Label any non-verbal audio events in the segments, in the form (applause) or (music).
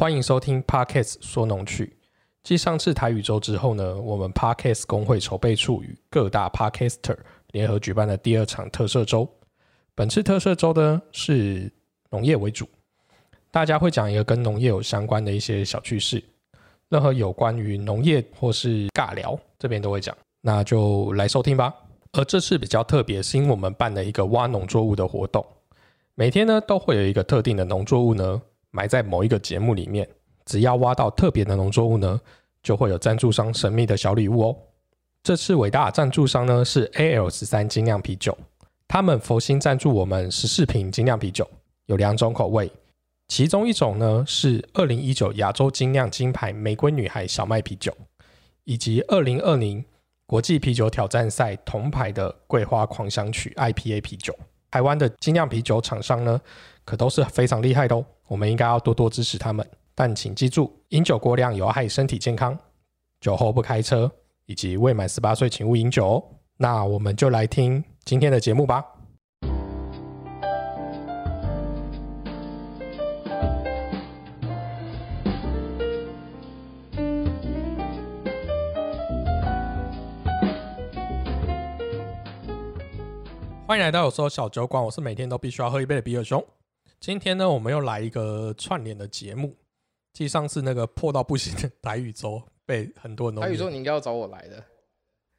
欢迎收听 Parkes 说农趣。继上次台语周之后呢，我们 Parkes 工会筹备处与各大 Parkester 联合举办的第二场特色周。本次特色周呢是农业为主，大家会讲一个跟农业有相关的一些小趣事，任何有关于农业或是尬聊，这边都会讲。那就来收听吧。而这次比较特别，是因为我们办了一个挖农作物的活动，每天呢都会有一个特定的农作物呢埋在某一个节目里面，只要挖到特别的农作物呢，就会有赞助商神秘的小礼物哦。这次伟大的赞助商呢是 AL 十三精酿啤酒，他们佛心赞助我们十四瓶精酿啤酒，有两种口味，其中一种呢是二零一九亚洲精酿金牌玫瑰女孩小麦啤酒，以及二零二零国际啤酒挑战赛铜牌的桂花狂想曲 IPA 啤酒。台湾的精酿啤酒厂商呢，可都是非常厉害的哦，我们应该要多多支持他们。但请记住，饮酒过量有害身体健康，酒后不开车，以及未满十八岁请勿饮酒哦。那我们就来听今天的节目吧。欢迎来到有时候小酒馆，我是每天都必须要喝一杯的比尔熊。今天呢，我们又来一个串联的节目。继上次那个破到不行的台语周，被很多人都台语周你应该要找我来的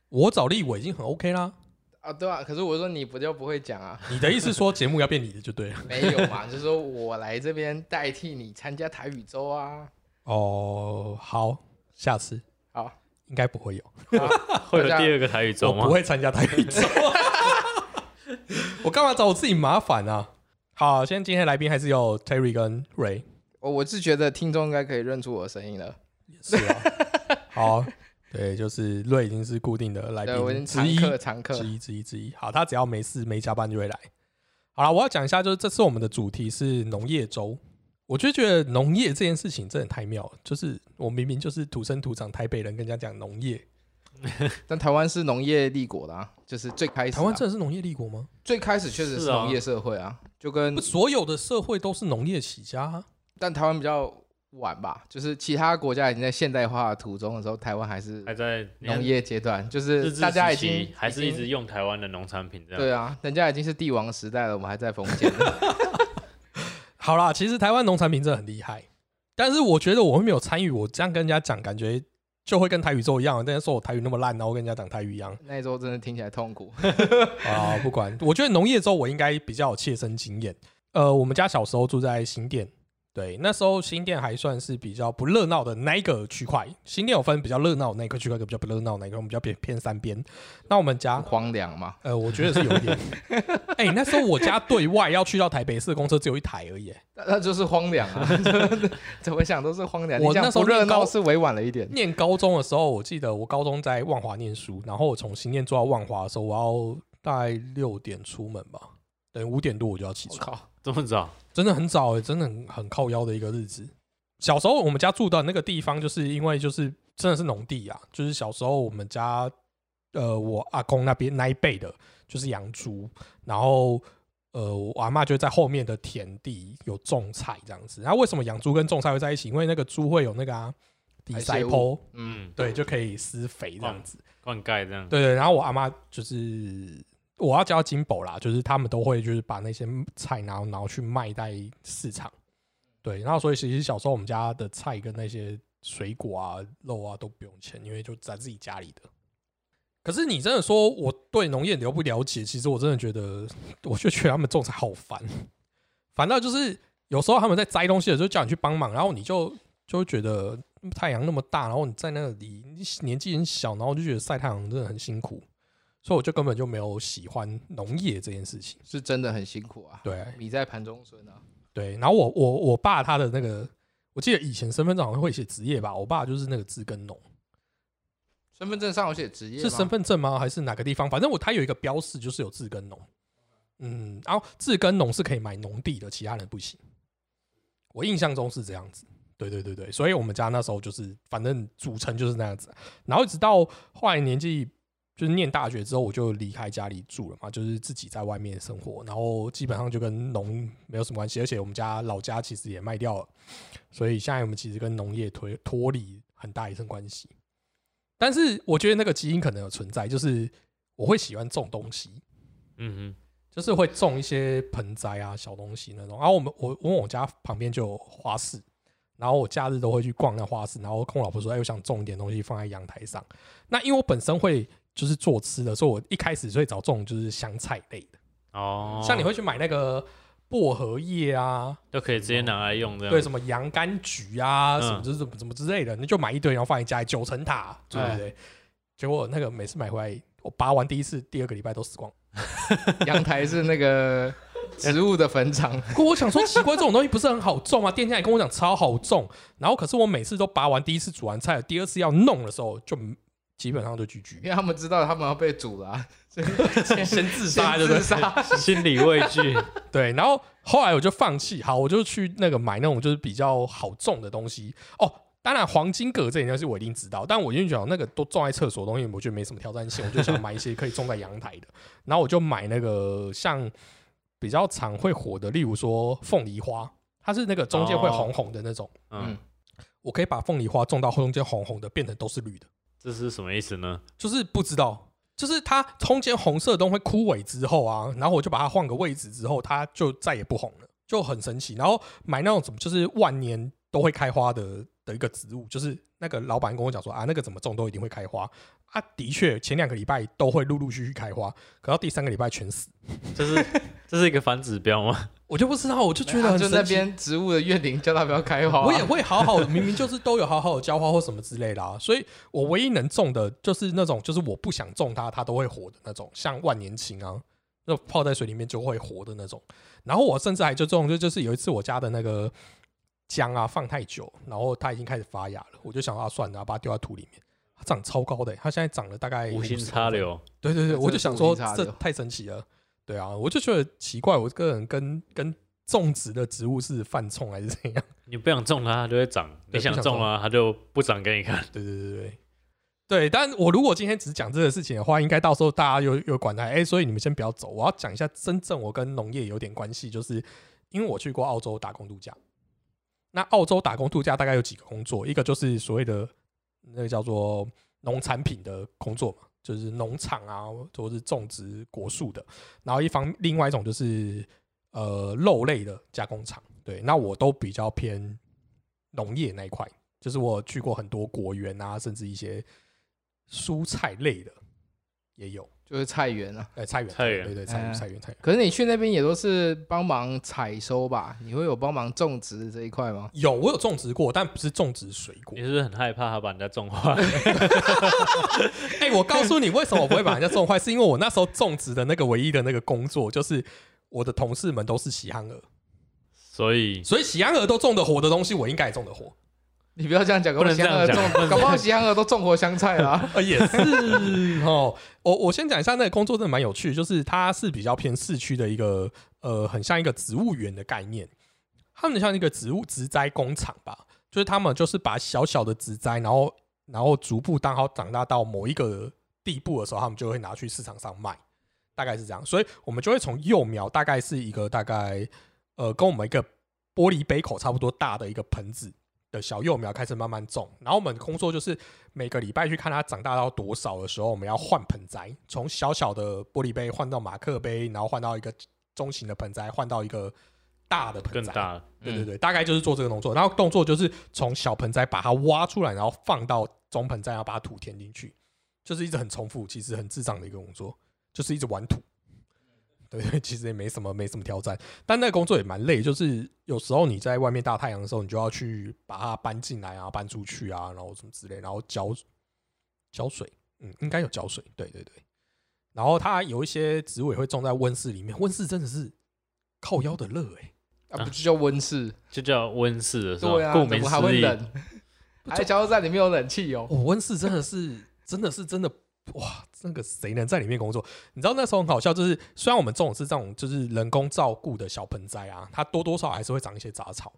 我找立伟已经很 OK 啦。啊，对啊，可是我说你不就不会讲啊？你的意思说节目要变你的就对了。没有嘛，(laughs) 就是说我来这边代替你参加台语周啊。哦，好，下次好，应该不会有，好 (laughs) 会有大家第二个台语周吗我不？会参加台语周。(laughs) 我干嘛找我自己麻烦啊？好，现在今天来宾还是有 Terry 跟 Ray。我我是觉得听众应该可以认出我的声音了。是啊，(laughs) 好，对，就是瑞已经是固定的来对，我已宾之经常一，客常客之。一之一之一。好，他只要没事没加班就会来。好了，我要讲一下，就是这次我们的主题是农业周。我就觉得农业这件事情真的太妙了，就是我明明就是土生土长台北人，跟人家讲农业。(laughs) 但台湾是农业立国的啊，就是最开始啊、台湾真的是农业立国吗？最开始确实是农业社会啊，就跟，所有的社会都是农业起家、啊。但台湾比较晚吧，就是其他国家已经在现代化的途中的时候，台湾还是还在农业阶段，就是大家已经还是一直用台湾的农产品这样。对啊，人家已经是帝王时代了，我们还在封建。(laughs) 好啦，其实台湾农产品真的很厉害，但是我觉得我会没有参与，我这样跟人家讲，感觉就会跟台语周一样，但是说我台语那么烂，然后跟人家讲台语一样那一周真的听起来痛苦。(laughs) 啊。不管，我觉得农业周我应该比较有切身经验。呃，我们家小时候住在新店，对，那时候新店还算是比较不热闹的那一个区块。新店有分比较热闹那一个区块，跟比较不热闹那一个，我们比较偏偏三边。那我们家荒凉嘛，呃，我觉得是有一点。(laughs) 哎、那时候我家对外要去到台北市的公车只有一台而已。那那就是荒凉啊，(laughs) 怎么想都是荒凉。我那时候热闹是委婉了一点。念高中的时候，我记得我高中在万华念书，然后我从新店坐到万华的时候，我要大概六点出门吧，等于五点多我就要起床，这么早？真的很早哎、真的很很靠腰的一个日子。小时候我们家住的那个地方，就是因为就是真的是农地啊，就是小时候我们家呃我阿公那边那一辈的，就是养猪，然后呃我阿妈就在后面的田地有种菜这样子。然后为什么养猪跟种菜会在一起？因为那个猪会有那个啊底塞坡，嗯，嗯，对，就可以施肥这样子。灌溉这样。对对，然后我阿妈就是我要叫金宝啦，就是他们都会就是把那些菜然后然后去卖在市场，对，然后所以其实小时候我们家的菜跟那些水果啊、肉啊都不用钱，因为就在自己家里的。可是你真的说我对农业了不了解，其实我真的觉得，我就觉得他们种菜好烦，(laughs) 烦到就是有时候他们在摘东西的时候叫你去帮忙，然后你就就会觉得太阳那么大，然后你在那里你年纪很小，然后就觉得晒太阳真的很辛苦，所以我就根本就没有喜欢农业这件事情。是真的很辛苦啊。对米在盘中村啊，对，然后我我我爸他的那个，我记得以前身份证好像会写职业吧，我爸就是那个字耕农，身份证上有写职业是身份证吗？还是哪个地方？反正我他有一个标示，就是有字耕农。嗯，然后字耕农是可以买农地的，其他人不行。我印象中是这样子。对对对对，所以我们家那时候就是反正组成就是那样子。然后一直到后来年纪就是念大学之后我就离开家里住了嘛，就是自己在外面生活，然后基本上就跟农没有什么关系，而且我们家老家其实也卖掉了，所以现在我们其实跟农业脱脱离很大一层关系。但是我觉得那个基因可能有存在，就是我会喜欢种东西，嗯就是会种一些盆栽啊、小东西那种。然后我们我我我家旁边就有花市，然后我假日都会去逛那花市，然后跟我老婆说：“哎，我想种一点东西放在阳台上。”那因为我本身会就是做吃的，所以我一开始会找种就是香菜类的，哦，像你会去买那个薄荷叶啊，都可以直接拿来用的。对，什么洋甘菊啊，嗯什么就是怎么怎么之类的，你就买一堆，然后放在家里九层塔，对对对。结果那个每次买回来，我拔完第一次，第二个礼拜都死光。(laughs) 阳台是那个植物的坟场，可我想说，奇怪，这种东西不是很好种吗？店家也跟我讲超好种，然后可是我每次都拔完第一次煮完菜，第二次要弄的时候就基本上都拒绝因，为他们知道他们要被煮了啊，所以 (laughs) 先先自杀，对不对？自杀。(laughs) 心理畏惧，(laughs) 对，然后后来我就放弃，好，我就去那个买那种就是比较好种的东西哦。当然，黄金葛这些东西我一定知道，但我因为讲那个都种在厕所的东西，我觉得没什么挑战性，我就想买一些可以种在阳台的。然后我就买那个像比较常会火的，例如说凤梨花，它是那个中间会红红的那种，嗯，我可以把凤梨花种到中间红红的，变成都是绿的。这是什么意思呢？就是不知道，就是它中间红色的东西会枯萎之后啊，然后我就把它换个位置之后，它就再也不红了，就很神奇。然后买那种怎么就是万年都会开花的的一个植物，就是那个老板跟我讲说啊，那个怎么种都一定会开花啊。的确，前两个礼拜都会陆陆续续开花，可到第三个礼拜全死。这是这是一个反指标吗？我就不知道，我就觉得很就那。边植物的怨灵叫它不要开花啊，我也会好好，明明就是都有好好的浇花或什么之类的啊，所以我唯一能种的就是那种，就是我不想种它，它都会活的那种，像万年青啊，那种泡在水里面就会活的那种。然后我甚至还就种，就就是有一次我家的那个姜啊放太久，然后它已经开始发芽了，我就想啊算了，把它丢在土里面，它长超高的欸、它现在长了大概无心50插柳，对对对，我就想说这太神奇了。对啊，我就觉得奇怪，我个人跟跟种植的植物是犯冲还是怎样？(laughs) 你不想种它，它就会长；你想种啊，它就不长给你看。(laughs) 对对对对对，但我如果今天只讲这个事情的话，应该到时候大家有有管他，哎、所以你们先不要走，我要讲一下真正我跟农业有点关系，就是因为我去过澳洲打工度假。那澳洲打工度假大概有几个工作，一个就是所谓的那个叫做农产品的工作嘛，就是农场啊，或是种植果树的。然后一方另外一种就是呃肉类的加工厂。对，那我都比较偏农业那一块，就是我去过很多果园啊，甚至一些蔬菜类的也有。就是菜园啊。哎，菜园，菜园对对，菜园，哎菜园，菜园。可是你去那边也都是帮忙采收吧？你会有帮忙种植这一块吗？有，我有种植过，但不是种植水果你。是不是很害怕他把人家种坏？(laughs) 哎、我告诉你，为什么我不会把人家种坏，是因为我那时候种植的那个唯一的那个工作，就是我的同事们都是喜憨儿，所以所以喜憨儿都种的活的东西，我应该也种的活。你不要这样讲，搞不能这样讲种，搞不好西安鹅都种活香菜啦。呃，(laughs) 也是哦。我我先讲一下那个工作，真的蛮有趣，就是它是比较偏市区的一个呃，很像一个植物园的概念。他们像一个植物植栽工厂吧，就是他们就是把小小的植栽，然后然后逐步当好长大到某一个地步的时候，他们就会拿去市场上卖，大概是这样。所以我们就会从幼苗，大概是一个大概呃，跟我们一个玻璃杯口差不多大的一个盆子的小幼苗开始慢慢种，然后我们工作就是每个礼拜去看它长大到多少的时候，我们要换盆栽，从小小的玻璃杯换到马克杯，然后换到一个中型的盆栽，换到一个大的盆栽。更大了。对对对，大概就是做这个动作。然后动作就是从小盆栽把它挖出来，然后放到中盆栽，然后把土填进去，就是一直很重复，其实很智障的一个工作，就是一直玩土。对 (laughs) 对，其实也没什么没什么挑战，但那个工作也蛮累，就是有时候你在外面大太阳的时候，你就要去把它搬进来啊，搬出去啊，然后什么之类，然后浇浇水，嗯，应该有浇水，对对对。然后它有一些植物也会种在温室里面，温室真的是靠腰的热哎、啊，不就叫温室？就叫温室的是吧？对啊，顾名思义，冷？还加油站里面有冷气哦。哦，温室真的是，真的是真的，哇！那个谁能在里面工作？你知道那时候很好笑，就是虽然我们种的是这种就是人工照顾的小盆栽啊，它多多少少还是会长一些杂草。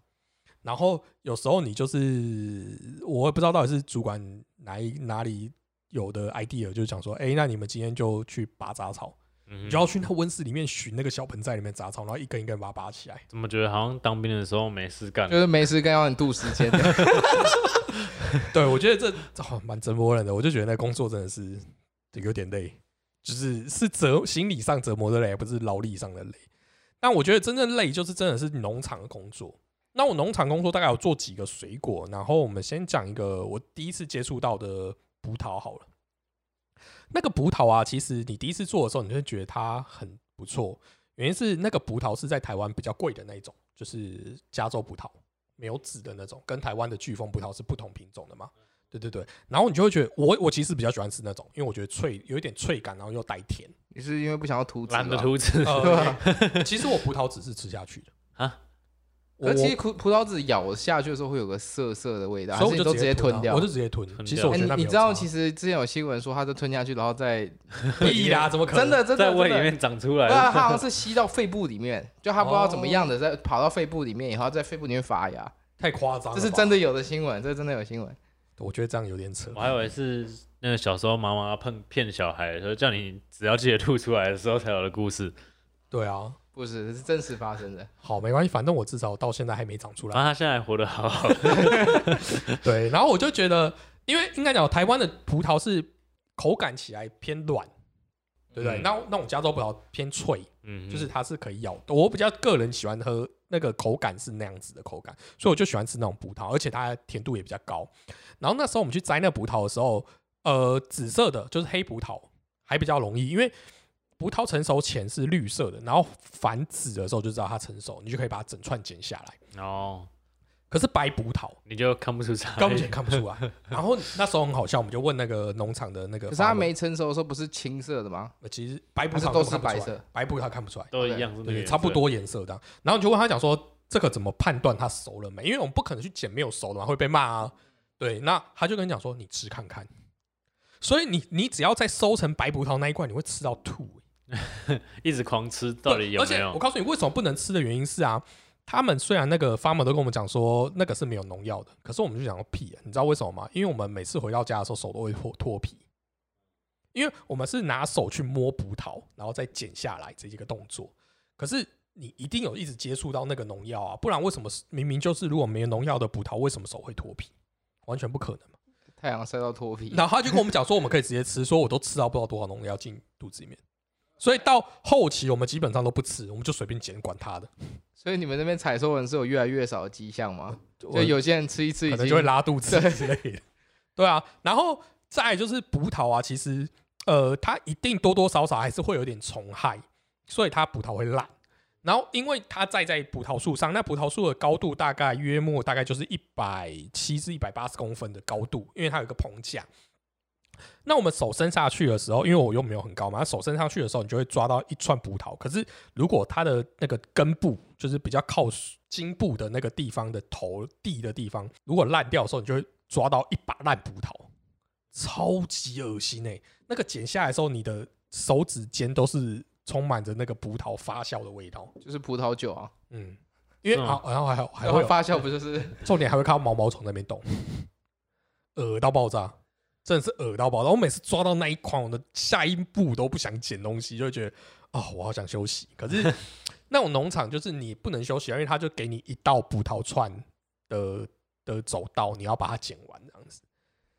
然后有时候你就是我也不知道到底是主管哪一哪里有的 idea，就是讲说，哎、那你们今天就去拔杂草，嗯你就要去那温室里面寻那个小盆栽里面杂草，然后一根一根把它拔起来。怎么觉得好像当兵的时候没事干就？是没事干要很度时间的。(laughs) (laughs) 对，我觉得这哦蛮折磨人的，我就觉得那工作真的是有点累，就是是折心理上折磨的累，不是劳力上的累。但我觉得真正累就是真的是农场的工作。那我农场工作大概有做几个水果，然后我们先讲一个我第一次接触到的葡萄好了。那个葡萄啊，其实你第一次做的时候，你就会觉得它很不错，原因是那个葡萄是在台湾比较贵的那一种，就是加州葡萄，没有籽的那种，跟台湾的巨峰葡萄是不同品种的嘛。对对对，然后你就会觉得我我其实比较喜欢吃那种，因为我觉得脆有一点脆感，然后又带甜。你是因为不想要涂脂吧懒得涂脂对呃吧？，其实我葡萄籽是吃下去的啊，我而其实葡葡萄籽咬下去的时候会有个涩涩的味道，还是你都所以我就直直接吞掉？啊我就直接吞。吞其实我你你知道，其实之前有新闻说它就吞下去，然后再 (laughs) 屁啦，怎么可能？真的真的在胃里面长出来对啊，它好像是吸到肺部里面，就它不知道怎么样的，在跑到肺部里面以后，在肺部里面发芽，太夸张了，这是真。的有的新闻，这是真的有新闻。我觉得这样有点扯我。还以为是那个小时候妈妈骗骗小孩，说叫你只要记得吐出来的时候才有的故事。对啊，不是，这是真实发生的。好，没关系，反正我至少到现在还没长出来。他现在活得好好，(laughs) 对，然后我就觉得，因为应该讲台湾的葡萄是口感起来偏软，对不对？嗯那那种加州葡萄偏脆，嗯，就是它是可以咬的。我比较个人喜欢喝那个口感是那样子的口感，所以我就喜欢吃那种葡萄，而且它甜度也比较高。然后那时候我们去摘那葡萄的时候，呃，紫色的就是黑葡萄还比较容易，因为葡萄成熟前是绿色的，然后反紫的时候就知道它成熟，你就可以把它整串剪下来。哦可是白葡萄你就看不出差根本异。看不出来。然后那时候很好笑，我们就问那个农场的那个，可是它没成熟的时候不是青色的吗？其实白葡萄是都是白色，白葡萄看不出来。都一样是那个对，颜色差不。多颜色的。然后你就问他讲说，这个怎么判断它熟了没？因为我们不可能去捡没有熟的嘛，会被骂啊。对，那他就跟你讲说，你吃看看。所以你你只要在收成白葡萄那一罐，你会吃到吐、(laughs) 一直狂吃，到底对而且我有没有？告诉你，为什么不能吃的原因是啊，他们虽然那个 farmer 都跟我们讲说那个是没有农药的，可是我们就讲个屁、啊，你知道为什么吗？因为我们每次回到家的时候手都会脱脱皮，因为我们是拿手去摸葡萄，然后再剪下来这一个动作。可是你一定有一直接触到那个农药啊，不然为什么明明就是如果没有农药的葡萄，为什么手会脱皮？完全不可能嘛。太阳晒到脱皮，然后他就跟我们讲说，我们可以直接吃，说我都吃到不知道多少农药进肚子里面。所以到后期我们基本上都不吃，我们就随便捡，管它的。所以你们那边采收人是有越来越少的迹象吗？就有些人吃一吃可能就会拉肚子之类的。对啊，然后再来就是葡萄啊，其实呃，它一定多多少少还是会有点虫害，所以它葡萄会烂。然后因为它栽在葡萄树上，那葡萄树的高度大概约莫大概就是一百七至一百八十公分的高度，因为它有一个棚架。那我们手伸下去的时候，因为我又没有很高嘛，手伸上去的时候，你就会抓到一串葡萄。可是如果它的那个根部，就是比较靠茎部的那个地方的头地的地方，如果烂掉的时候，你就会抓到一把烂葡萄，超级恶心哎、那个剪下来的时候，你的手指尖都是充满着那个葡萄发酵的味道。就是葡萄酒啊，嗯，因为然后还有还会发酵不就是重点还会看到毛毛虫那边动，(laughs) 恶到爆炸，真的是恶到爆炸。我每次抓到那一款，我的下一步都不想捡东西，就会觉得哦，我好想休息。可是 (laughs) 那种农场就是你不能休息啊，因为他就给你一道葡萄串的的走道，你要把它剪完这样子。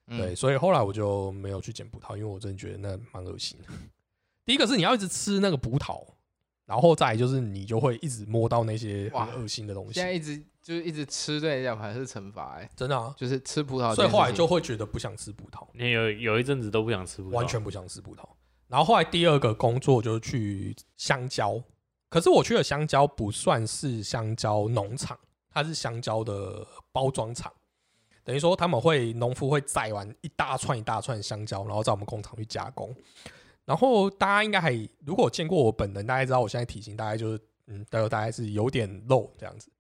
嗯对，所以后来我就没有去捡葡萄，因为我真的觉得那蛮恶心的。第一个是你要一直吃那个葡萄，然后再来就是你就会一直摸到那些哇很恶心的东西现，在一直就是一直吃对你来讲还是惩罚哎，真的啊。就是吃葡萄。所以后来就会觉得不想吃葡萄，你有有一阵子都不想吃葡萄，完全不想吃葡萄。然后后来第二个工作就是去香蕉，可是我去的香蕉不算是香蕉农场，它是香蕉的包装厂。等于说他们会农夫会载完一大串一大串香蕉，然后在我们工厂去加工。然后大家应该还如果见过我本人，大概知道我现在体型大概就是嗯，大概大概是有点肉这样子。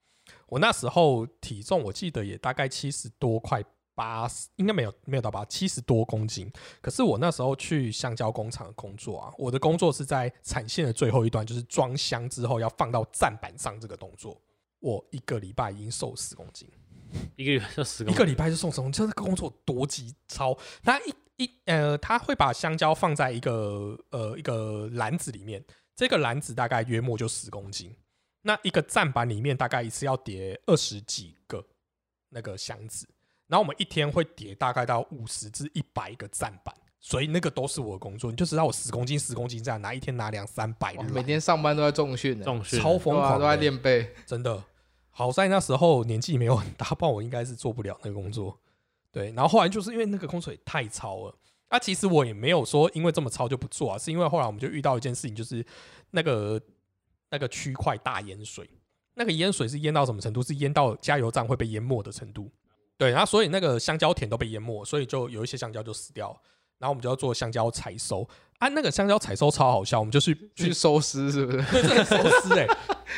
我那时候体重我记得也大概七十多，块八十，应该没有没有到八七十多公斤。可是我那时候去橡胶工厂工作啊，我的工作是在产线的最后一段，就是装箱之后要放到站板上这个动作。我一个礼拜已经瘦十公斤，一个月就十公斤一个礼拜就瘦十公斤，这个工作多极超。那一一呃，他会把香蕉放在一个呃一个篮子里面，这个篮子大概约莫就十公斤。那一个站板里面大概一次要叠二十几个那个箱子，然后我们一天会叠大概到五十至一百个站板，所以那个都是我的工作。你就知道我十公斤十公斤这样拿一天拿两三百每天上班都在重训呢，重训超疯狂，都在练背。真的。好在那时候年纪没有很大，不然我应该是做不了那个工作。对，然后后来就是因为那个空水太超了。啊，其实我也没有说因为这么超就不做啊，是因为后来我们就遇到一件事情，就是那个那个区块大淹水，那个淹水是淹到什么程度？是淹到加油站会被淹没的程度。对，然后所以那个香蕉田都被淹没，所以就有一些香蕉就死掉了。然后我们就要做香蕉采收啊，那个香蕉采收超好笑，我们就去去去收尸是不是？对，收尸哎，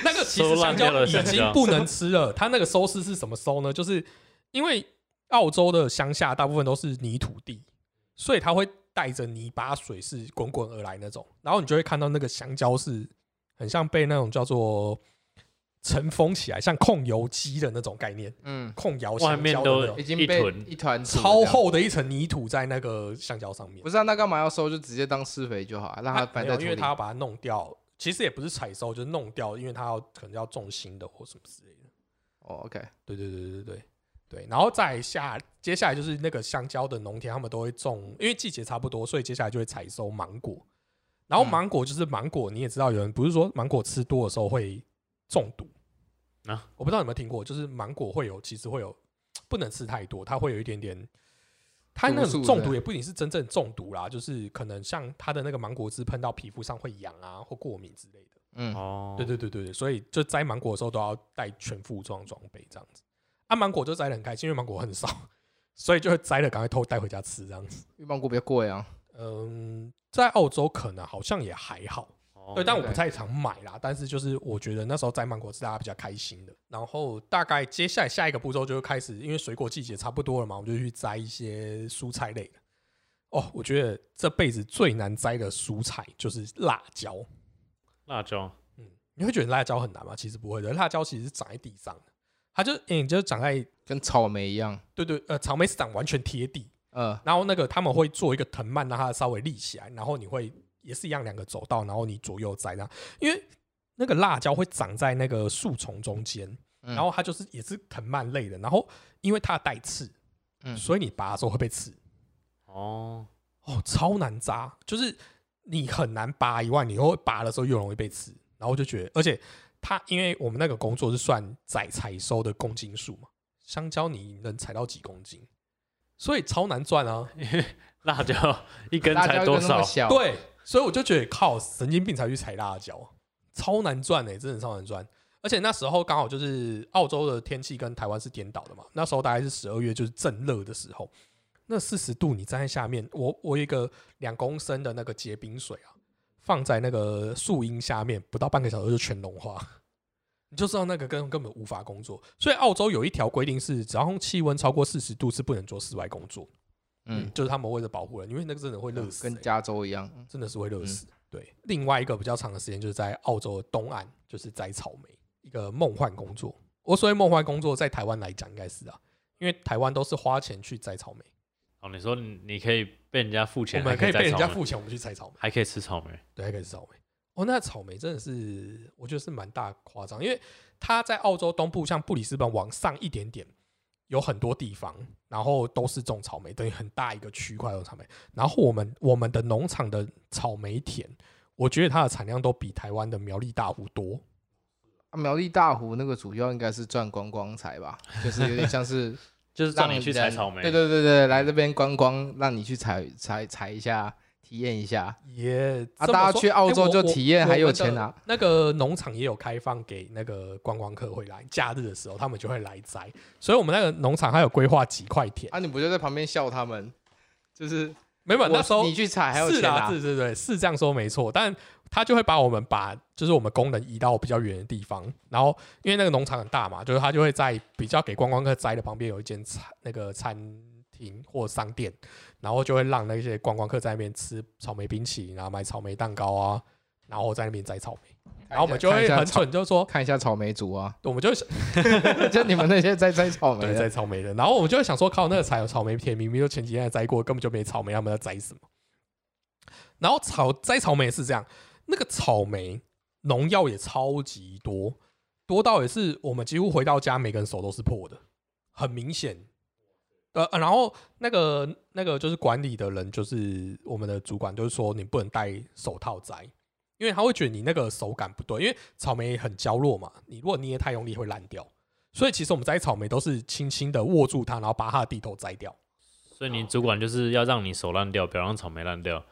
那个其实香蕉已经不能吃了。它那个收尸是什么收呢？就是因为澳洲的乡下大部分都是泥土地，所以它会带着泥巴水是滚滚而来那种，然后你就会看到那个香蕉是很像被那种叫做尘封起来，像控油机的那种概念，嗯，控窑外香面都蕉的那种已经被一团一团土超这样。厚的一层泥土在那个香蕉上面不。是啊，那干嘛要收？就直接当施肥就好，让它它没有，摆在土里因为它。要把它弄掉，其实也不是采收，就是弄掉，因为它要可能要种新的或什么之类的。哦，OK，对对对对对对，然后再下接下来就是那个香蕉的农田，他们都会种，因为季节差不多，所以接下来就会采收芒果。然后嗯芒果就是芒果，你也知道，有人不是说芒果吃多的时候会中毒啊？我不知道有没有听过，就是芒果会有，其实会有不能吃太多，它会有一点点。它那种中毒也不一定是真正中毒啦，就是可能像它的那个芒果汁喷到皮肤上会痒啊，或过敏之类的。嗯，哦，对对对对对，所以就摘芒果的时候都要带全副装装备这样子。啊，芒果就摘的很开心，因为芒果很少，所以就会摘了赶快偷带回家吃这样子。因为芒果比较贵啊。嗯，在澳洲可能好像也还好，哦对，但我不太常买啦。但是就是我觉得那时候摘芒果是大家比较开心的。然后大概接下来下一个步骤就开始，因为水果季节差不多了嘛，我们就去摘一些蔬菜类的。哦，我觉得这辈子最难摘的蔬菜就是辣椒。辣椒，嗯你会觉得辣椒很难吗？其实不会的，辣椒其实是长在地上的，它就嗯、就是长在跟草莓一样。对对呃草莓是长完全贴地，呃，然后那个他们会做一个藤蔓让它稍微立起来，然后你会也是一样两个走道，然后你左右摘那，因为那个辣椒会长在那个树丛中间，嗯然后它就是也是藤蔓类的，然后因为它带刺，嗯所以你拔的时候会被刺，哦，哦，超难扎，就是你很难拔以外，你会拔的时候又容易被刺，然后就觉得，而且它因为我们那个工作是算载采收的公斤数嘛，香蕉你能采到几公斤，所以超难赚啊。(laughs) 辣椒一根才多少？对，所以我就觉得靠神经病才去采辣椒，超难赚哎、真的超难赚。而且那时候刚好就是澳洲的天气跟台湾是颠倒的嘛，那时候大概是十二月，就是正热的时候，那四十度你站在下面，我我有一个两公升的那个结冰水啊，放在那个树荫下面，不到半个小时就全融化，(laughs) 你就知道那个根根本无法工作。所以澳洲有一条规定是，只要气温超过四十度是不能做室外工作，嗯，就是他们为了保护人，因为那个真的会热死、欸跟加州一样。真的是会热嗯死。对，另外一个比较长的时间就是在澳洲的东岸，就是摘草莓，一个梦幻工作。我所谓梦幻工作，在台湾来讲应该是啊，因为台湾都是花钱去摘草莓，哦，你说你你可以被人家付钱我钱，们可以被人家付钱，我们去采草莓，还可以吃草莓，对，还可以吃草莓。哦，那草莓真的是，我觉得是蛮大夸张，因为它在澳洲东部，像布里斯本往上一点点，有很多地方，然后都是种草莓，等于很大一个区块种草莓。然后我们我们的农场的草莓田，我觉得它的产量都比台湾的苗栗大湖多。啊苗栗大湖那个主要应该是赚观光财吧，就是有点像是就是让你去采草莓。对对对对，来这边观光，让你去采采采一下，体验一下。也啊，大家去澳洲就体验，还有钱拿。拿。那个农场也有开放给那个观光客会来，假日的时候他们就会来摘，所以我们那个农场还有规划几块田。啊，你不就在旁边笑他们？就是没有，那时候你去采还有是啦，钱拿。是是对，是这样说没错，但他就会把我们把就是我们工人移到比较远的地方，然后因为那个农场很大嘛，就是他就会在比较给观光客摘的旁边有一间餐那个餐厅或商店，然后就会让那些观光客在那边吃草莓冰淇淋啊，买草莓蛋糕啊，然后在那边摘草莓，然后我们就会很蠢，就是说，看一下草莓族啊，我们就想就你们那些在摘草莓的，摘草莓的，然后我们就会想说，靠，那个采草莓田明明就前几天才摘过，根本就没草莓，他们在摘什么？然后草摘草莓也是这样，那个草莓农药也超级多，多到也是我们几乎回到家，每个人手都是破的，很明显。呃，呃然后那个那个就是管理的人，就是我们的主管，就是说你不能戴手套摘，因为他会觉得你那个手感不对，因为草莓很娇弱嘛，你如果捏太用力会烂掉。所以其实我们摘草莓都是轻轻的握住它，然后把它的地头摘掉。所以你主管就是要让你手烂掉，不要让草莓烂掉。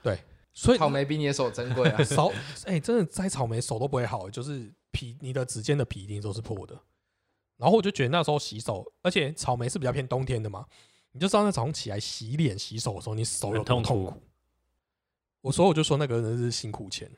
所以草莓比你的手珍贵啊。(laughs) 手哎、真的摘草莓手都不会好，就是皮你的指尖的皮一定都是破的。然后我就觉得那时候洗手，而且草莓是比较偏冬天的嘛，你就知道那早上起来洗脸洗手的时候，你手有多痛苦痛苦。我所以我就说那个人是辛苦钱，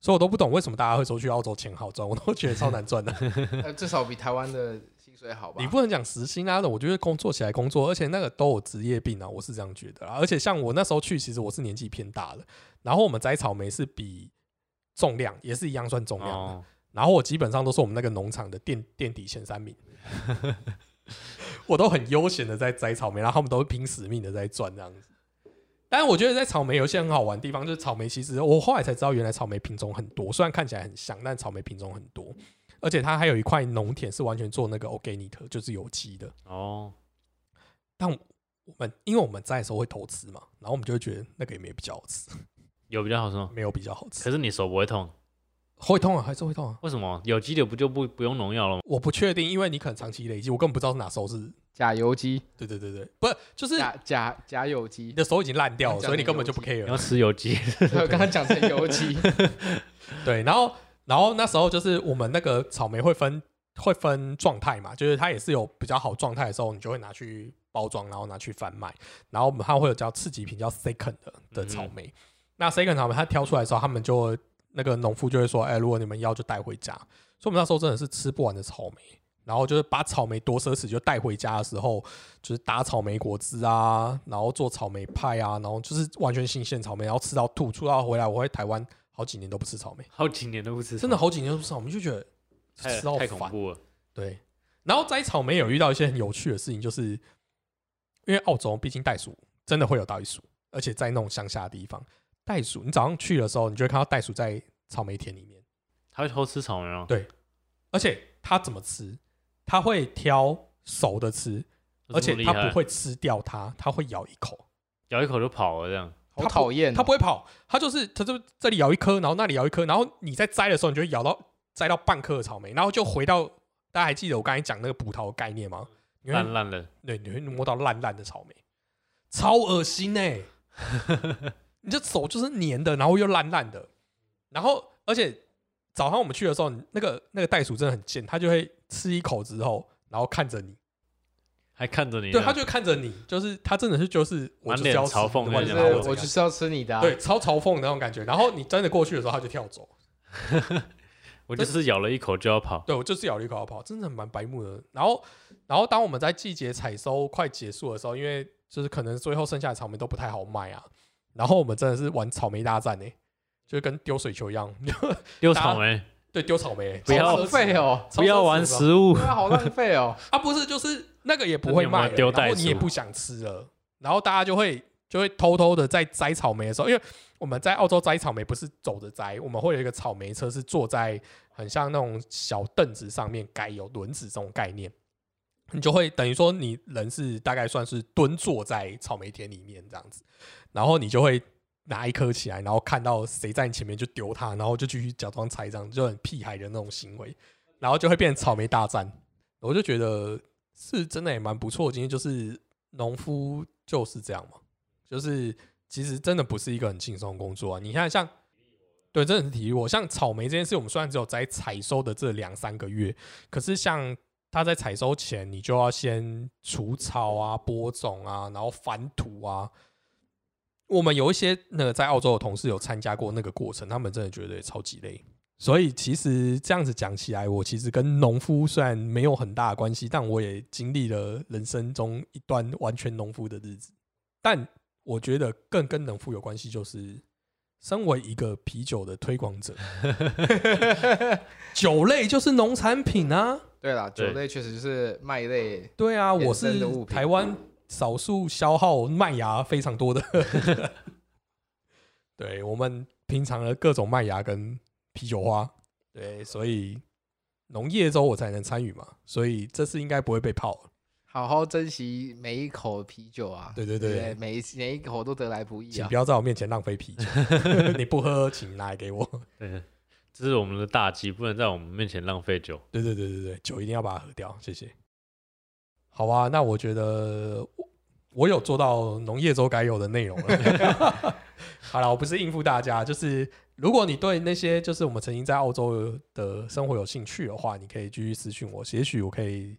所以我都不懂为什么大家会说去澳洲钱好赚，我都觉得超难赚的。(laughs) 呃至少比台湾的薪水好吧？你不能讲时薪啊，我觉得工作起来工作，而且那个都有职业病啊，我是这样觉得啊。而且像我那时候去，其实我是年纪偏大的，然后我们摘草莓是比重量也是一样算重量的，哦，然后我基本上都是我们那个农场的垫垫 (laughs) 底前三名，我都很悠闲的在摘草莓，然后他们都会拼死命的在赚这样子。但是我觉得在草莓有一些很好玩的地方，就是草莓其实我后来才知道，原来草莓品种很多，虽然看起来很像，但草莓品种很多，而且它还有一块农田是完全做那个 organic，就是有机的。哦，但我们因为我们在的时候会偷吃嘛，然后我们就会觉得那个也没比较好吃，有比较好吃吗？(laughs) 没有比较好吃，可是你手不会痛，会痛啊，还是会痛啊。为什么？有机的不就不不用农药了吗？我不确定，因为你可能长期累积，我根本不知道是哪时候是。假油鸡，对对对对，不是就是假假假油你鸡，的手已经烂掉了，所以你根本就不你要 care。吃有机，我 (laughs) 刚刚讲成油鸡，(laughs) 对，然后然后那时候就是我们那个草莓会分会分状态嘛，就是它也是有比较好状态的时候，你就会拿去包装，然后拿去贩卖。然后我们它会有叫次级品，叫 second 的的草莓。那 second 草莓它挑出来的时候，他们就会那个农夫就会说：“哎、如果你们要就带回家。”所以我们那时候真的是吃不完的草莓。然后就是把草莓多奢侈，就带回家的时候，就是打草莓果汁啊，然后做草莓派啊，然后就是完全新鲜草莓，然后吃到吐，吐到回来，我回台湾好几年都不吃草莓。好几年都不吃，真的好几年都不吃草莓，就觉得太吃到太恐。怖了。对，然后摘草莓有遇到一些很有趣的事情，就是因为澳洲毕竟袋鼠真的会有袋鼠，而且在那种乡下的地方，袋鼠你早上去的时候，你就会看到袋鼠在草莓田里面，它会偷吃草莓吗？对而且它怎么吃？它会挑熟的吃，而且它不会会吃掉它，它会咬一口。咬一口就跑了，这样好讨厌哦。它不会跑，它就是它就这里咬一颗，然后那里咬一颗，然后你在摘的时候，你就会咬到摘到半颗的草莓，然后就回到大家还记得我刚才讲那个葡萄的概念吗？你会烂烂的，对，你会摸到烂烂的草莓，超恶心哎、(laughs) 你这手就是黏的，然后又烂烂的，然后而且早上我们去的时候，那个那个袋鼠真的很贱，它就会吃一口之后，然后看着你，还看着你对，他，就看着你，就是他真的是就是我就是要吃满脸嘲讽你的我就是我就是要吃你的啊，对超嘲讽的那种感觉，然后你真的过去的时候，他就跳走。(laughs) 我就是咬了一口就要跑，对我就是咬了一口要跑，真的蛮白目的。然后，然后当我们在季节采收快结束的时候，因为就是可能最后剩下的草莓都不太好卖啊，然后我们真的是玩草莓大战呢、就跟丢水球一样，丢草莓，对，丢草莓、不要好浪费哦，超不要玩食物，啊，好浪费哦。(laughs) 啊，不是，就是那个也不会卖丢然后袋鼠你也不想吃了，然后大家就会就会偷偷的在摘草莓的时候，因为我们在澳洲摘草莓不是走着摘，我们会有一个草莓车是坐在很像那种小凳子上面，改有轮子这种概念。你就会等于说，你人是大概算是蹲坐在草莓田里面这样子，然后你就会拿一颗起来，然后看到谁在你前面就丢它，然后就继续假装采这样，就很屁孩的那种行为，然后就会变成草莓大战。我就觉得是真的也蛮不错。今天就是农夫就是这样嘛，就是其实真的不是一个很轻松的工作啊。你看像。对，真的是体力活。像草莓这件事，我们虽然只有在采收的这两三个月，可是像它在采收前，你就要先除草啊、播种啊，然后翻土啊。我们有一些那个在澳洲的同事有参加过那个过程，他们真的觉得超级累。所以其实这样子讲起来，我其实跟农夫虽然没有很大的关系，但我也经历了人生中一段完全农夫的日子。但我觉得更跟农夫有关系，就是身为一个啤酒的推广者，(laughs) 酒类就是农产品啊。对啦，酒对类确实就是麦类，对啊，我是台湾少数消耗麦芽非常多的。(laughs) 对我们平常的各种麦芽跟啤酒花，对，所以农业周我才能参与嘛，所以这次应该不会被泡了。好好珍惜每一口啤酒啊！对对对不每一每一口都得来不易啊请不！要在我面前浪费啤酒，(laughs) 你不喝，请拿来给我。对，这是我们的大忌，不能在我们面前浪费酒。对对对对对，酒一定要把它喝掉，谢谢。好啊，那我觉得我我有做到农业周该有的内容了。(laughs) 好了，我不是应付大家，就是如果你对那些就是我们曾经在澳洲的生活有兴趣的话，你可以继续私讯我，也许我可以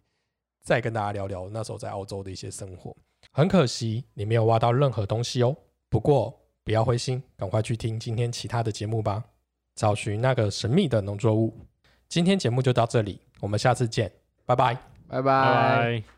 再跟大家聊聊那时候在澳洲的一些生活。很可惜你没有挖到任何东西哦，不过不要灰心，赶快去听今天其他的节目吧，找寻那个神秘的农作物。今天节目就到这里，我们下次见，拜拜。拜拜拜。